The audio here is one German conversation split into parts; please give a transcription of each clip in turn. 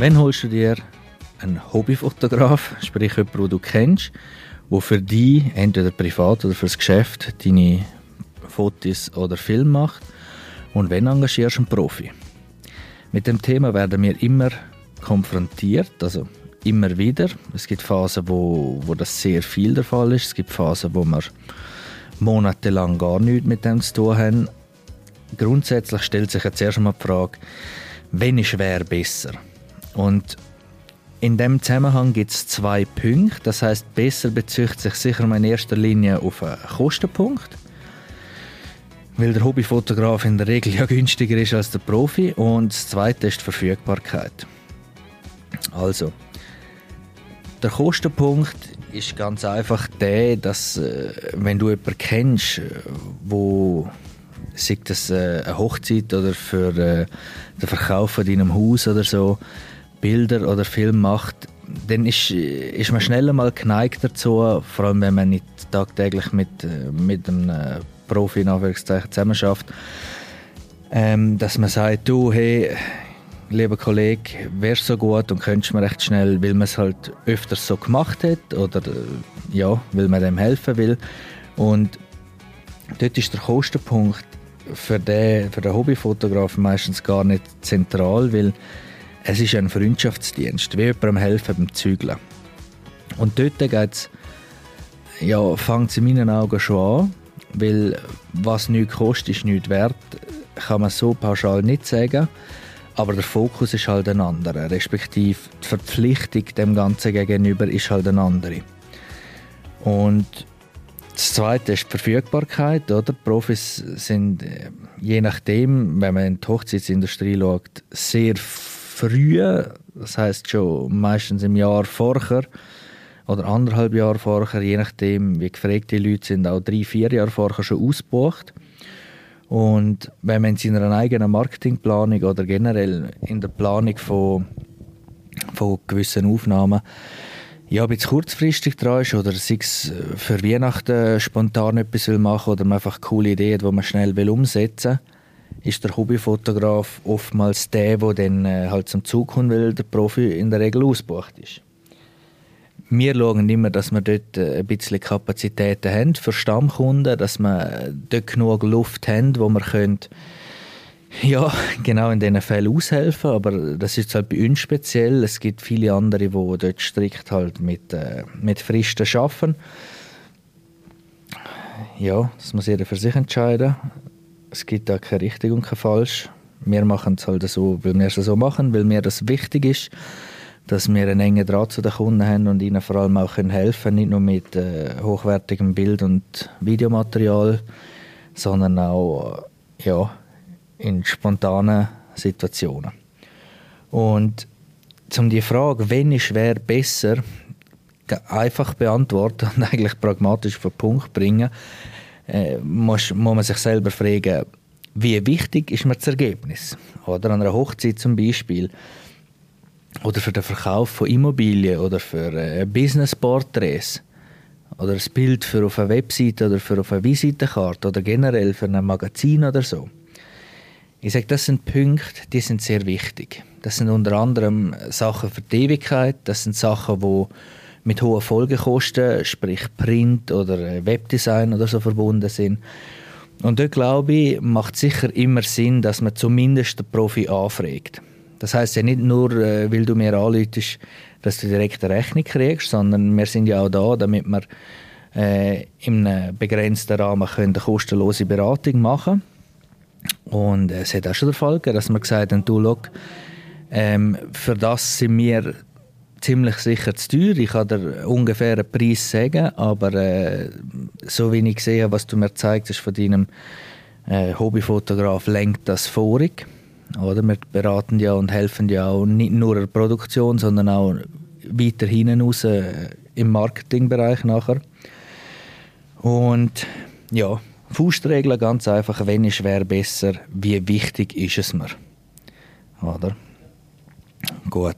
Wann holst du dir einen Hobbyfotograf, sprich jemanden, den du kennst, der für dich, entweder privat oder fürs Geschäft, deine Fotos oder Filme macht? Und wenn engagierst du einen Profi? Mit dem Thema werden wir immer konfrontiert, also immer wieder. Es gibt Phasen, wo, wo das sehr viel der Fall ist. Es gibt Phasen, wo wir monatelang gar nichts mit dem zu tun haben. Grundsätzlich stellt sich jetzt erst einmal die Frage, wenn ist wer besser? Und in dem Zusammenhang gibt es zwei Punkte. Das heißt, besser bezieht sich sicher mal in erster Linie auf einen Kostenpunkt, weil der Hobbyfotograf in der Regel ja günstiger ist als der Profi. Und das zweite ist die Verfügbarkeit. Also, der Kostenpunkt ist ganz einfach der, dass äh, wenn du jemanden kennst, äh, wo sei das äh, eine Hochzeit oder für den Verkauf von deinem Haus oder so, Bilder oder Film macht, dann ist, ist man schneller mal geneigt dazu, vor allem wenn man nicht tagtäglich mit, mit einem Profi in Anführungszeichen zusammenarbeitet, ähm, dass man sagt, du, hey, lieber Kollege, wärst so gut und könntest mir recht schnell, weil man es halt öfters so gemacht hat oder ja, weil man dem helfen will. Und dort ist der Kostenpunkt für den, für den Hobbyfotograf meistens gar nicht zentral, weil es ist ein Freundschaftsdienst, wie jemandem helfen beim Zügeln. Und dort geht's, ja, fängt es in meinen Augen schon an, weil was nichts kostet, ist nichts wert, kann man so pauschal nicht sagen. Aber der Fokus ist halt ein anderer, respektive die Verpflichtung dem Ganzen gegenüber ist halt eine andere. Und das Zweite ist die Verfügbarkeit. Oder? Profis sind, äh, je nachdem, wenn man in die Hochzeitsindustrie schaut, sehr früh, das heißt schon meistens im Jahr vorher oder anderthalb Jahre vorher, je nachdem, wie gefragt die Leute sind, auch drei, vier Jahre vorher schon ausgebucht. Und wenn man in seiner eigenen Marketingplanung oder generell in der Planung von, von gewissen Aufnahmen ja, ein bisschen kurzfristig dran ist oder sei es für Weihnachten spontan etwas will machen oder man einfach coole Ideen, die man schnell will umsetzen will, ist der Hobbyfotograf oftmals der, der dann äh, halt zum Zug kommt, weil der Profi in der Regel ausgebucht ist. Wir schauen immer, dass wir dort äh, ein bisschen Kapazitäten haben für Stammkunden, dass wir dort genug Luft haben, wo wir können, ja, genau in diesen Fällen aushelfen. Aber das ist halt bei uns speziell. Es gibt viele andere, die dort strikt halt mit, äh, mit Fristen arbeiten. Ja, das muss jeder für sich entscheiden es gibt da keine richtig und kein falsch. Wir machen es halt so, weil wir es so machen, weil mir das wichtig ist, dass wir einen engen Draht zu den Kunden haben und ihnen vor allem auch helfen können, nicht nur mit äh, hochwertigem Bild- und Videomaterial, sondern auch äh, ja, in spontanen Situationen. Und um die Frage, wenn ist wer besser, einfach beantworten und eigentlich pragmatisch auf den Punkt bringen, äh, muss, muss man sich selber fragen, wie wichtig ist mir das Ergebnis? Oder an einer Hochzeit zum Beispiel. Oder für den Verkauf von Immobilien oder für äh, Business-Porträts. Oder ein Bild für auf einer Webseite oder für auf einer Visitenkarte oder generell für ein Magazin oder so. Ich sage, das sind Punkte, die sind sehr wichtig. Das sind unter anderem Sachen für die Ewigkeit, das sind Sachen, die mit hohen Folgekosten, sprich Print oder äh, Webdesign oder so verbunden sind. Und dort glaube ich, macht sicher immer Sinn, dass man zumindest den Profi anfragt. Das heißt ja nicht nur, äh, weil du mir anläutest, dass du direkt eine Rechnung kriegst, sondern wir sind ja auch da, damit wir äh, in einem begrenzten Rahmen können eine kostenlose Beratung machen Und es hat auch schon der Fall gegeben, dass wir gesagt haben, du, schau, ähm, für das sind wir ziemlich sicher zu teuer. Ich kann dir ungefähr einen Preis sagen, aber äh, so wie ich sehe, was du mir zeigst von deinem äh, Hobbyfotograf, lenkt das vorig. Oder? Wir beraten ja und helfen ja auch nicht nur der Produktion, sondern auch weiter hinten raus äh, im Marketingbereich nachher. Und ja, Faustregel ganz einfach, wenn ist wer besser, wie wichtig ist es mir. Oder? Gut.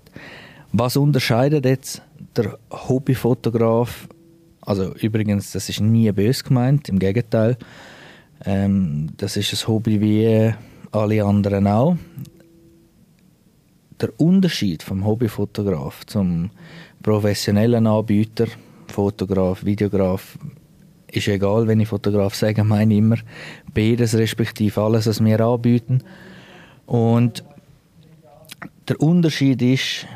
Was unterscheidet jetzt der Hobbyfotograf? Also übrigens, das ist nie bös gemeint, im Gegenteil. Ähm, das ist ein Hobby wie alle anderen auch. der Unterschied vom Hobbyfotograf zum professionellen Anbieter, Fotograf, Videograf, ist egal, wenn ich Fotograf sage, meine immer beides, respektive alles, was wir anbieten. Und der Unterschied ist,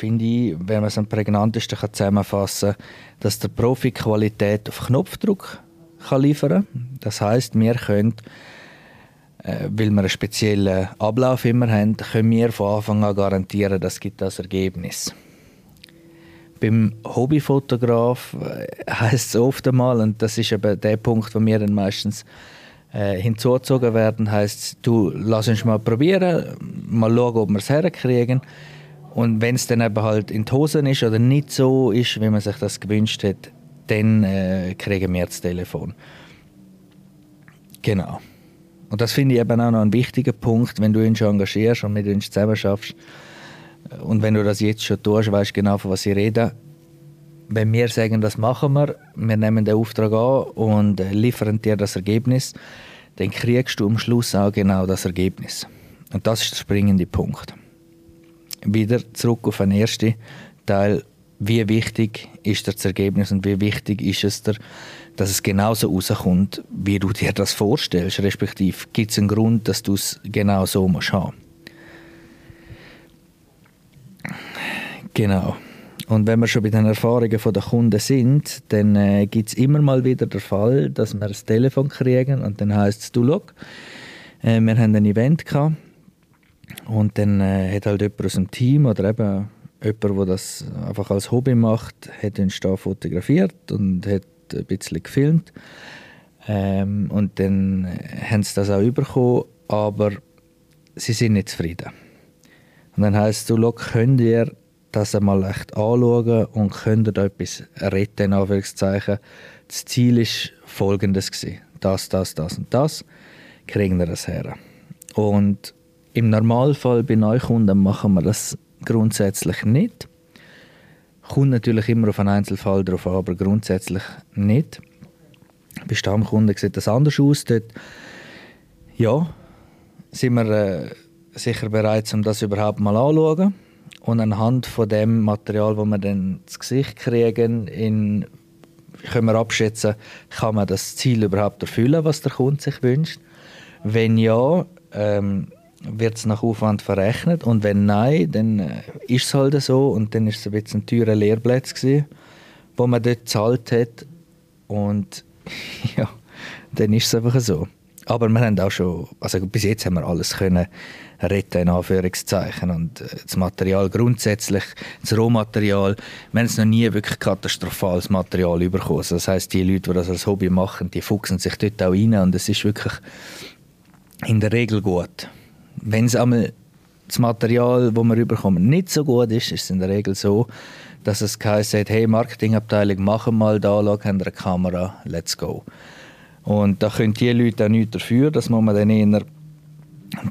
finde ich, wenn man es am prägnantesten kann zusammenfassen kann, dass der Profi Qualität auf Knopfdruck kann liefern kann. Das heißt, wir können, äh, weil wir einen speziellen Ablauf immer haben, können wir von Anfang an garantieren, dass gibt das Ergebnis. Beim Hobbyfotograf äh, heißt es oft einmal, und das ist eben der Punkt, wo wir dann meistens äh, hinzugezogen werden, heißt du lass uns mal probieren, mal schauen, ob wir es herkriegen. Und wenn es dann eben halt in die Hosen ist oder nicht so ist, wie man sich das gewünscht hat, dann äh, kriegen wir das Telefon. Genau. Und das finde ich eben auch noch ein wichtiger Punkt, wenn du uns engagierst und mit uns zusammen schaffst. Und wenn du das jetzt schon tust, weißt du genau, von was ich rede. Wenn wir sagen, das machen wir, wir nehmen den Auftrag an und liefern dir das Ergebnis, dann kriegst du am Schluss auch genau das Ergebnis. Und das ist der springende Punkt wieder zurück auf den ersten Teil. Wie wichtig ist das Ergebnis und wie wichtig ist es dir, dass es genauso rauskommt, wie du dir das vorstellst? Respektive gibt es einen Grund, dass du es genau so musst haben? Genau. Und wenn wir schon bei den Erfahrungen der Kunden sind, dann äh, gibt es immer mal wieder den Fall, dass wir das Telefon kriegen und dann heißt es, du schau, äh, wir haben ein Event gehabt und dann äh, hat halt jemand aus dem Team oder eben jemand, der das einfach als Hobby macht, hat uns da fotografiert und hat ein bisschen gefilmt. Ähm, und dann haben sie das auch bekommen, aber sie sind nicht zufrieden. Und dann heisst es, du, könnt ihr das einmal echt anschauen und könnt ihr da etwas retten, in Anführungszeichen. Das Ziel ist folgendes gewesen. Das, das, das und das. Kriegen wir das her. Und im Normalfall bei Neukunden machen wir das grundsätzlich nicht. Kommt natürlich immer auf einen Einzelfall drauf an, aber grundsätzlich nicht. Bei Stammkunden sieht das anders aus. Dort, ja, sind wir äh, sicher bereit, um das überhaupt mal anzuschauen. Und anhand von dem Material, das wir dann ins Gesicht kriegen, in, können wir abschätzen, kann man das Ziel überhaupt erfüllen, was der Kunde sich wünscht. Wenn ja, ähm, wird es nach Aufwand verrechnet und wenn nein, dann äh, ist es halt so und dann ist es ein bisschen ein teurer Lehrplatz gewesen, wo man dort gezahlt hat und ja, dann ist es einfach so. Aber wir haben auch schon, also bis jetzt haben wir alles können retten, in Anführungszeichen. Und äh, das Material grundsätzlich, das Rohmaterial, wir haben es noch nie wirklich katastrophales Material bekommen. Also das heißt, die Leute, die das als Hobby machen, die fuchsen sich dort auch rein und es ist wirklich in der Regel gut wenn es einmal das Material, das wir überkommen, nicht so gut ist, ist es in der Regel so, dass es sagt, hey Marketingabteilung, machen mal da, schau, haben eine Kamera, let's go. Und da können die Leute auch nichts dafür, das muss man dann eher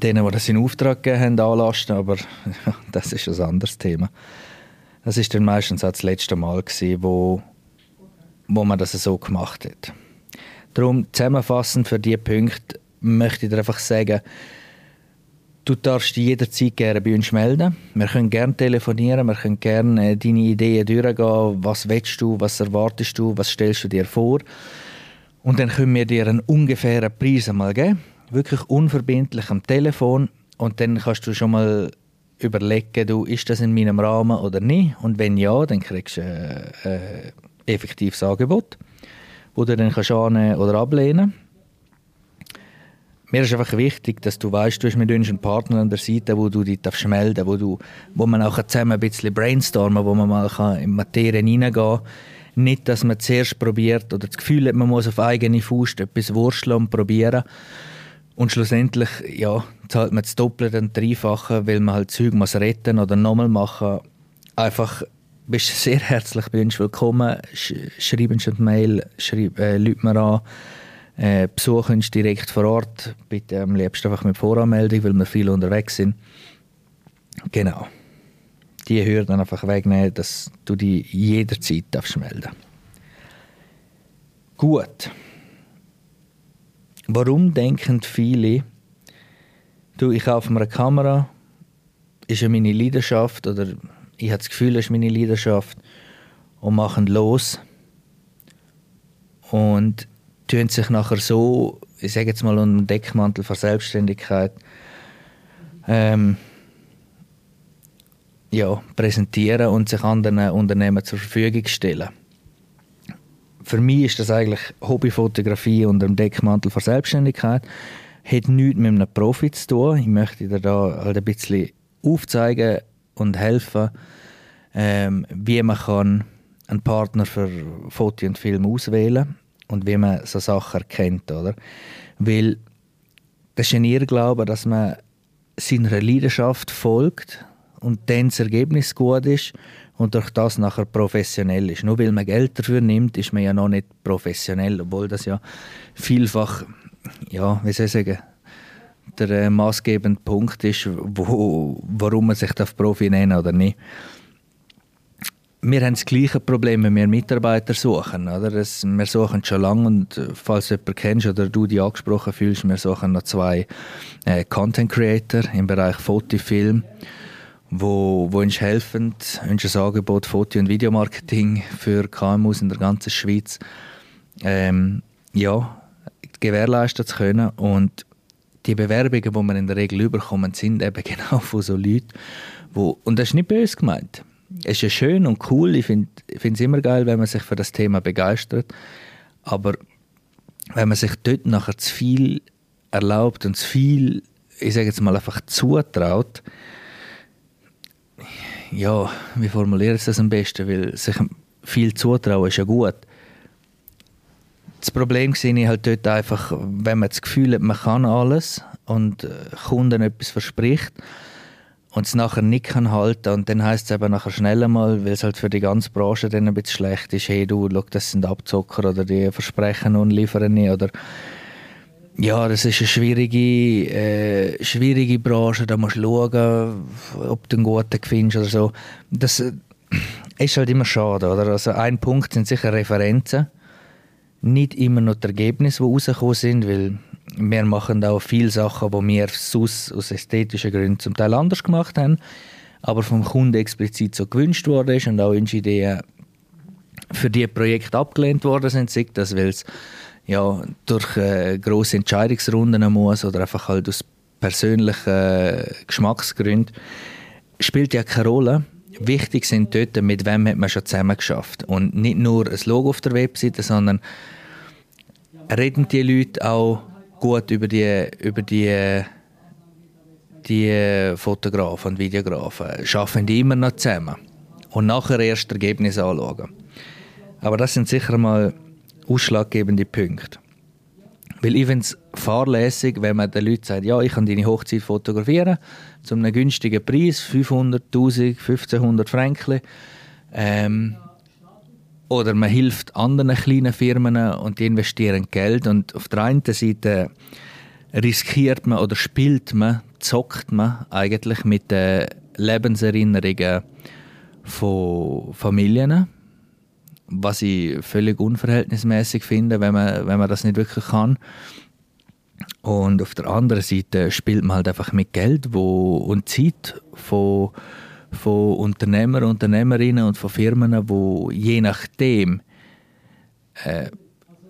denen, die das in Auftrag gegeben haben, anlasten, aber das ist ein anderes Thema. Das ist dann meistens auch das letzte Mal gewesen, wo, wo man das so gemacht hat. Darum zusammenfassend für diese Punkte möchte ich dir einfach sagen, Du darfst dich jederzeit gerne bei uns melden. Wir können gerne telefonieren, wir können gerne äh, deine Ideen durchgehen. Was willst du, was erwartest du, was stellst du dir vor? Und dann können wir dir einen ungefähren Preis einmal geben. Wirklich unverbindlich am Telefon. Und dann kannst du schon mal überlegen, du, ist das in meinem Rahmen oder nicht? Und wenn ja, dann kriegst du ein äh, äh, effektives Angebot, das du dann kannst annehmen oder ablehnen kannst. Mir ist einfach wichtig, dass du weißt, du hast mit uns einen Partner an der Seite, wo du dich darfst melden, wo du, wo man auch zusammen ein bisschen brainstormen, wo man mal in Materien hineingehen kann. Nicht, dass man zuerst probiert oder das Gefühl hat, man muss auf eigene Faust etwas wursteln und probieren. Und schlussendlich, ja, zahlt man das Doppelte und Dreifache, weil man halt Zeug muss retten oder nochmal machen. Einfach bist sehr herzlich bei uns willkommen. Sch schreib uns eine Mail, schreib, äh, mir an äh, besuchen uns direkt vor Ort. Bitte am liebsten einfach mit Voranmeldung, weil wir viel unterwegs sind. Genau. Die Hürden einfach wegnehmen, dass du die jederzeit darfst melden Gut. Warum denken viele, du, ich kaufe mir eine Kamera, ist ja meine Leidenschaft oder ich habe das Gefühl, es ist meine Leidenschaft und machen los und tun sich nachher so, ich sage jetzt mal unter dem Deckmantel von Selbstständigkeit ähm, ja, präsentieren und sich anderen Unternehmen zur Verfügung stellen. Für mich ist das eigentlich Hobbyfotografie unter dem Deckmantel von Selbstständigkeit. Hat nichts mit einem Profi zu tun. Ich möchte dir da halt ein bisschen aufzeigen und helfen, ähm, wie man kann einen Partner für Foto und Film auswählen und wie man so Sachen erkennt, oder? Weil das ist ein Irrglaube, dass man seiner Leidenschaft folgt und dann das Ergebnis gut ist und durch das nachher professionell ist. Nur weil man Geld dafür nimmt, ist man ja noch nicht professionell, obwohl das ja vielfach, ja, wie soll ich sagen, der äh, maßgebende Punkt ist, wo, warum man sich Profi nennen oder nicht wir haben das gleiche Problem, wenn wir Mitarbeiter suchen. Oder? Das, wir suchen schon lange und äh, falls du jemanden kennst oder du dich angesprochen fühlst, wir suchen noch zwei äh, Content Creator im Bereich Foto, Film, wo, wo uns helfen, uns ein Angebot Foto- und Videomarketing für KMUs in der ganzen Schweiz ähm, ja, gewährleisten zu können. Und die Bewerbungen, die wir in der Regel überkommen, sind eben genau von so Leuten, wo, und das ist nicht böse gemeint, ist ja schön und cool. Ich finde es immer geil, wenn man sich für das Thema begeistert. Aber wenn man sich dort nachher zu viel erlaubt und zu viel, ich sage jetzt mal einfach zutraut, ja, wie formuliere ich das am besten? Weil sich viel zutrauen ist ja gut. Das Problem sehe ich halt dort einfach, wenn man das Gefühl hat, man kann alles und äh, Kunden etwas verspricht, und es nachher nicht kann halten und dann heißt es eben nachher schnell einmal, weil es halt für die ganze Branche dann ein bisschen schlecht ist, hey du, schau, das sind Abzocker oder die versprechen und liefern nicht oder ja, das ist eine schwierige, äh, schwierige Branche, da musst du schauen, ob du einen guten findest oder so. Das äh, ist halt immer schade, oder? Also ein Punkt sind sicher Referenzen, nicht immer noch die Ergebnisse, die rausgekommen sind, weil wir machen auch viele Sachen, die wir sonst aus ästhetischen Gründen zum Teil anders gemacht haben, aber vom Kunden explizit so gewünscht worden ist und auch unsere Ideen für die Projekte abgelehnt worden sind, sei das, weil es ja, durch äh, grosse Entscheidungsrunden muss oder einfach halt aus persönlichen äh, Geschmacksgründen, spielt ja keine Rolle. Wichtig sind dort, mit wem hat man schon zusammen geschafft. Und nicht nur ein Logo auf der Webseite, sondern reden die Leute auch gut über die, über die, die Fotografen und Videografen. Arbeiten die immer noch zusammen. Und nachher erst Ergebnisse anschauen. Aber das sind sicher mal ausschlaggebende Punkte. Weil ich finde es fahrlässig, wenn man den Leuten sagt, ja, ich kann deine Hochzeit fotografieren, zu einem günstigen Preis, 500, 1000, 1500 Franken. Ähm, oder man hilft anderen kleinen Firmen und die investieren Geld. Und auf der einen Seite riskiert man oder spielt man, zockt man eigentlich mit den Lebenserinnerungen von Familien, was ich völlig unverhältnismäßig finde, wenn man, wenn man das nicht wirklich kann. Und auf der anderen Seite spielt man halt einfach mit Geld wo, und Zeit von von Unternehmern, Unternehmerinnen und von Firmen, wo je nachdem äh,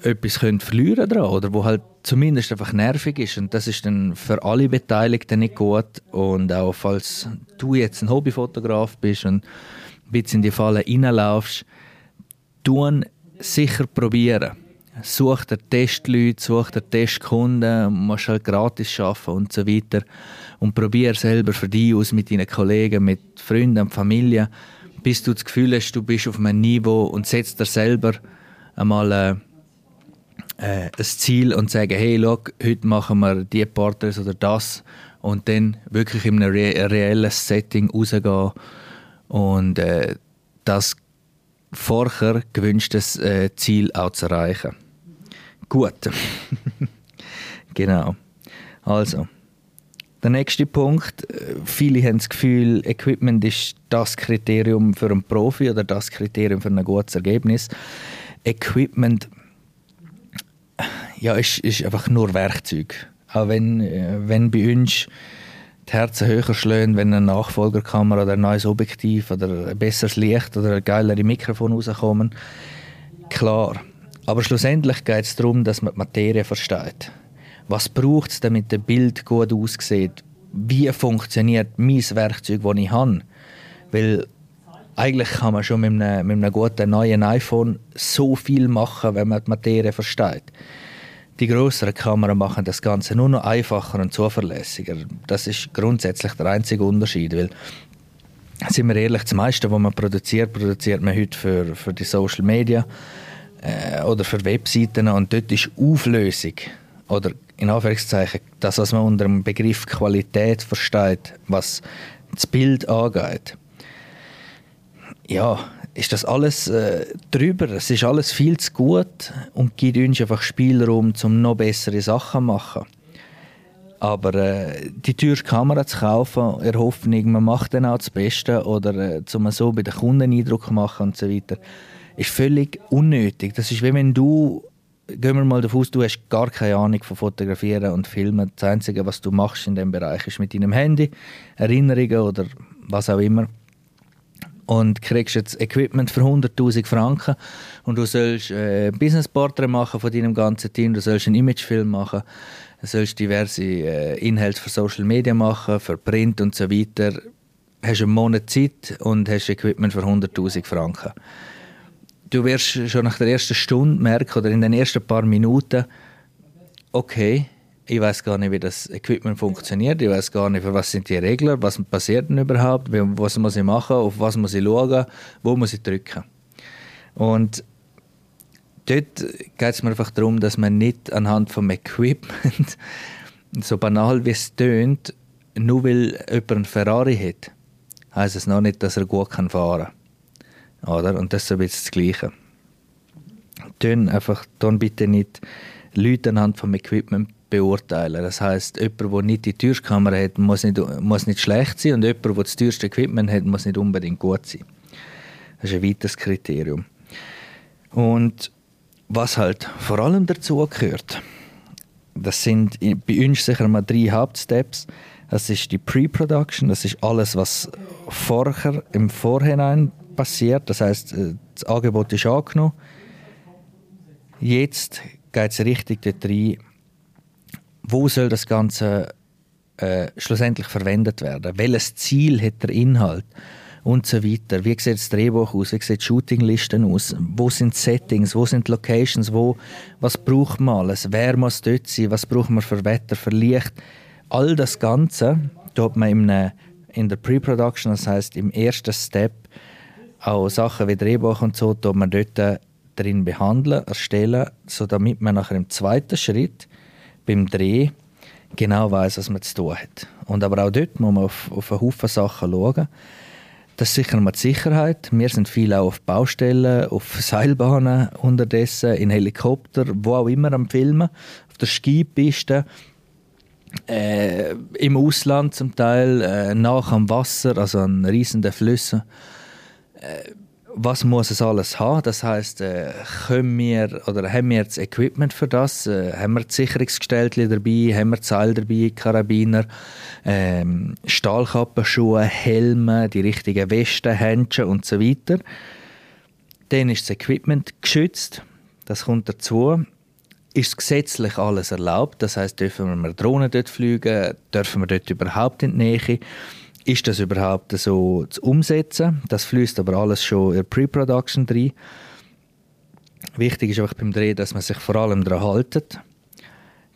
etwas können verlieren dran oder wo halt zumindest einfach nervig ist. Und das ist dann für alle Beteiligten nicht gut. Und auch falls du jetzt ein Hobbyfotograf bist und ein bisschen in die Falle reinlaufst, tun sicher probieren such dir Testleute, such dir Testkunden, musst halt gratis arbeiten und so weiter. Und probier selber für dich aus mit deinen Kollegen, mit Freunden und Familie, bis du das Gefühl hast, du bist auf einem Niveau und setzt dir selber einmal äh, äh, ein Ziel und sagen, hey, look, heute machen wir die Partners oder das und dann wirklich in einem re reellen Setting rausgehen und äh, das vorher gewünschtes äh, Ziel auch zu erreichen. Gut. genau. Also, der nächste Punkt. Viele haben das Gefühl, Equipment ist das Kriterium für einen Profi oder das Kriterium für ein gutes Ergebnis. Equipment ja, ist, ist einfach nur Werkzeug. Auch wenn, äh, wenn bei uns die Herzen höher schlagen, wenn eine Nachfolgerkamera oder ein neues Objektiv oder ein besseres Licht oder ein geilere Mikrofon rauskommen. Klar. Aber schlussendlich geht es darum, dass man die Materie versteht. Was braucht es, damit das Bild gut aussieht? Wie funktioniert mein Werkzeug, das ich habe? Weil eigentlich kann man schon mit einem, mit einem guten neuen iPhone so viel machen, wenn man die Materie versteht. Die größeren Kameras machen das Ganze nur noch einfacher und zuverlässiger. Das ist grundsätzlich der einzige Unterschied, weil sind wir ehrlich, das meiste, was man produziert, produziert man heute für, für die Social Media äh, oder für Webseiten und dort ist Auflösung oder in Anführungszeichen das, was man unter dem Begriff Qualität versteht, was das Bild angeht, ja, ist das alles äh, drüber. Es ist alles viel zu gut und gibt uns einfach Spielraum, um noch bessere Sachen zu machen. Aber äh, die teure Kamera zu kaufen, in der Hoffnung, man macht dann auch das Beste oder äh, um so bei den Kunden Eindruck zu machen und so weiter, ist völlig unnötig. Das ist wie wenn du, gehen wir mal davon aus, du hast gar keine Ahnung von Fotografieren und Filmen. Das Einzige, was du machst in dem Bereich, ist mit deinem Handy Erinnerungen oder was auch immer und kriegst jetzt Equipment für 100.000 Franken und du sollst äh, Business-Portrait machen von deinem ganzen Team, du sollst einen Imagefilm machen, du sollst diverse äh, Inhalte für Social Media machen, für Print und so weiter. Hast einen Monat Zeit und hast Equipment für 100.000 Franken. Du wirst schon nach der ersten Stunde merken oder in den ersten paar Minuten, okay, ich weiß gar nicht, wie das Equipment funktioniert, ich weiß gar nicht, für was sind die Regeln, was passiert denn überhaupt, was muss ich machen, auf was muss ich schauen, wo muss ich drücken. Und dort geht es mir einfach darum, dass man nicht anhand vom Equipment, so banal wie es tönt, nur weil jemand einen Ferrari hat, heisst es noch nicht, dass er gut fahren kann. Oder? Und das ist ein bisschen das Gleiche. Tun einfach, tun bitte nicht Leute anhand vom Equipment beurteilen. Das heißt, jemand, der nicht die Türkamera hat, muss nicht, muss nicht schlecht sein und jemand, der das teuerste Equipment hat, muss nicht unbedingt gut sein. Das ist ein weiteres Kriterium. Und was halt vor allem dazu gehört, das sind bei uns sicher mal drei Hauptsteps. Das ist die Pre-Production, das ist alles, was vorher im Vorhinein passiert. Das heißt, äh, das Angebot ist angenommen. Jetzt geht es richtig dort rein, wo soll das Ganze äh, schlussendlich verwendet werden? Welches Ziel hat der Inhalt? Und so weiter. Wie sieht das Drehbuch aus? Wie sieht die Shootinglisten aus? Wo sind Settings? Wo sind Locations? Wo, was braucht man alles? Wer muss dort sein? Was braucht man für Wetter, für Licht? All das Ganze tut man in, in der Pre-Production, das heißt im ersten Step, auch Sachen wie Drehbuch und so, tut man dort drin behandeln, erstellen, so damit man nachher im zweiten Schritt beim Dreh genau weiß, was man zu tun hat. Und aber auch dort muss man auf, auf einen Haufen Sachen schauen. Das ist sicher mal die Sicherheit. Wir sind viel auch auf Baustellen, auf Seilbahnen unterdessen, in Helikopter, wo auch immer am Filmen, auf der Skipiste, äh, im Ausland zum Teil, äh, nach am Wasser, also an riesigen Flüssen. Was muss es alles haben? Das heißt, äh, können wir oder haben wir das Equipment für das? Äh, haben wir Sicherungsgestellte dabei? Haben wir Seil dabei? Karabiner, ähm, Stahlkappenschuhe, Helme, die richtigen Westen, Händchen und so weiter. Dann ist das Equipment geschützt. Das kommt dazu. Ist gesetzlich alles erlaubt? Das heißt, dürfen wir mit Drohnen dort fliegen? Dürfen wir dort überhaupt in die Nähe? Ist das überhaupt so zu umsetzen? Das fließt aber alles schon in Pre-Production rein. Wichtig ist einfach beim Dreh, dass man sich vor allem daran haltet.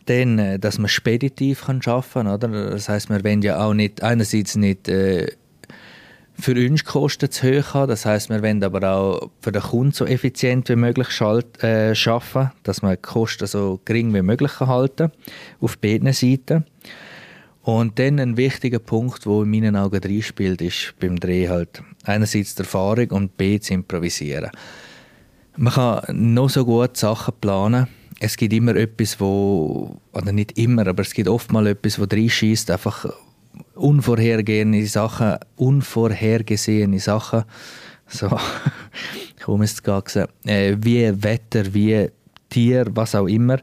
Dann, äh, dass man speditiv kann arbeiten kann. Das heißt, wir wollen ja auch nicht, einerseits nicht äh, für uns Kosten zu hoch haben. Das heißt, wir wollen aber auch für den Kunden so effizient wie möglich schalt, äh, arbeiten, dass man die Kosten so gering wie möglich halten auf beiden Seiten. Und dann ein wichtiger Punkt, wo in meinen Augen reinspielt, ist beim Dreh halt einerseits die Erfahrung und B, zu improvisieren. Man kann noch so gut Sachen planen. Es gibt immer etwas, wo, oder nicht immer, aber es gibt oft mal etwas, wo reinschießt, einfach unvorhergehende Sachen, unvorhergesehene Sachen, so, kaum ist es gesagt, äh, wie Wetter, wie Tier, was auch immer.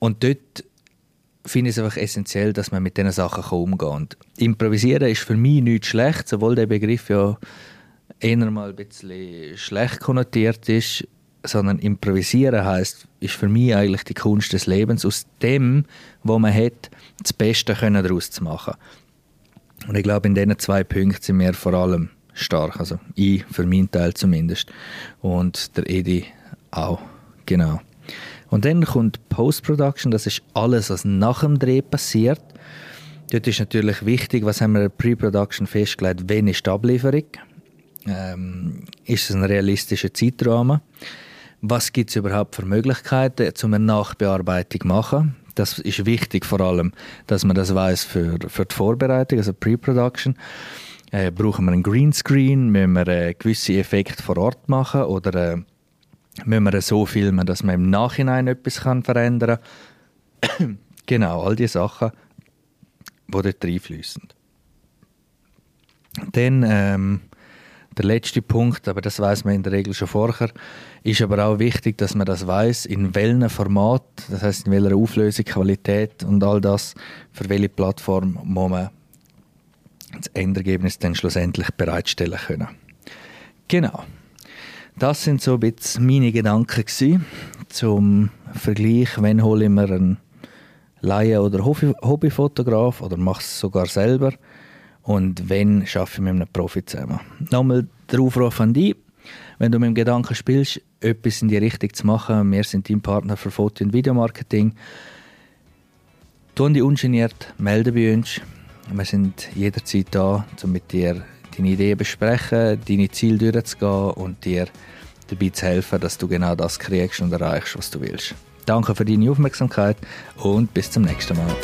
Und dort finde ich es einfach essentiell, dass man mit diesen Sachen umgehen kann. Improvisieren ist für mich nichts schlecht, obwohl der Begriff ja eher mal ein bisschen schlecht konnotiert ist, sondern improvisieren heißt, ist für mich eigentlich die Kunst des Lebens, aus dem, was man hat, das Beste können daraus zu machen. Und ich glaube, in diesen zwei Punkten sind wir vor allem stark. Also ich, für meinen Teil zumindest. Und der Edi auch. Genau. Und dann kommt Post-Production, das ist alles, was nach dem Dreh passiert. Dort ist natürlich wichtig, was haben wir in Pre-Production festgelegt, wann ist die Ablieferung, ähm, ist es ein realistischer Zeitrahmen, was gibt es überhaupt für Möglichkeiten, um eine Nachbearbeitung zu machen. Das ist wichtig vor allem, dass man das weiß für, für die Vorbereitung, also Pre-Production. Äh, brauchen wir einen Greenscreen, müssen wir äh, gewisse Effekte vor Ort machen oder äh, müssen wir so filmen, dass man im Nachhinein etwas kann verändern kann. genau, all die Sachen, die dort reinfließen. Dann ähm, der letzte Punkt, aber das weiß man in der Regel schon vorher, ist aber auch wichtig, dass man das weiß, in welchem Format, das heißt in welcher Auflösung, Qualität und all das, für welche Plattform muss man das Endergebnis dann schlussendlich bereitstellen können. Genau. Das sind so ein bisschen meine Gedanken zum Vergleich, wenn hole ich mir einen Laie- oder Hobbyfotograf oder mache es sogar selber und wenn schaffe ich mit einem Profi zusammen. Nochmal der Aufruf an dich, wenn du mit dem Gedanken spielst, etwas in die Richtung zu machen, wir sind dein Partner für Foto- und Videomarketing, tun die ungeniert, melde bei uns. Wir sind jederzeit da, um mit dir deine Ideen besprechen, deine Ziele durchzugehen und dir dabei zu helfen, dass du genau das kriegst und erreichst, was du willst. Danke für deine Aufmerksamkeit und bis zum nächsten Mal.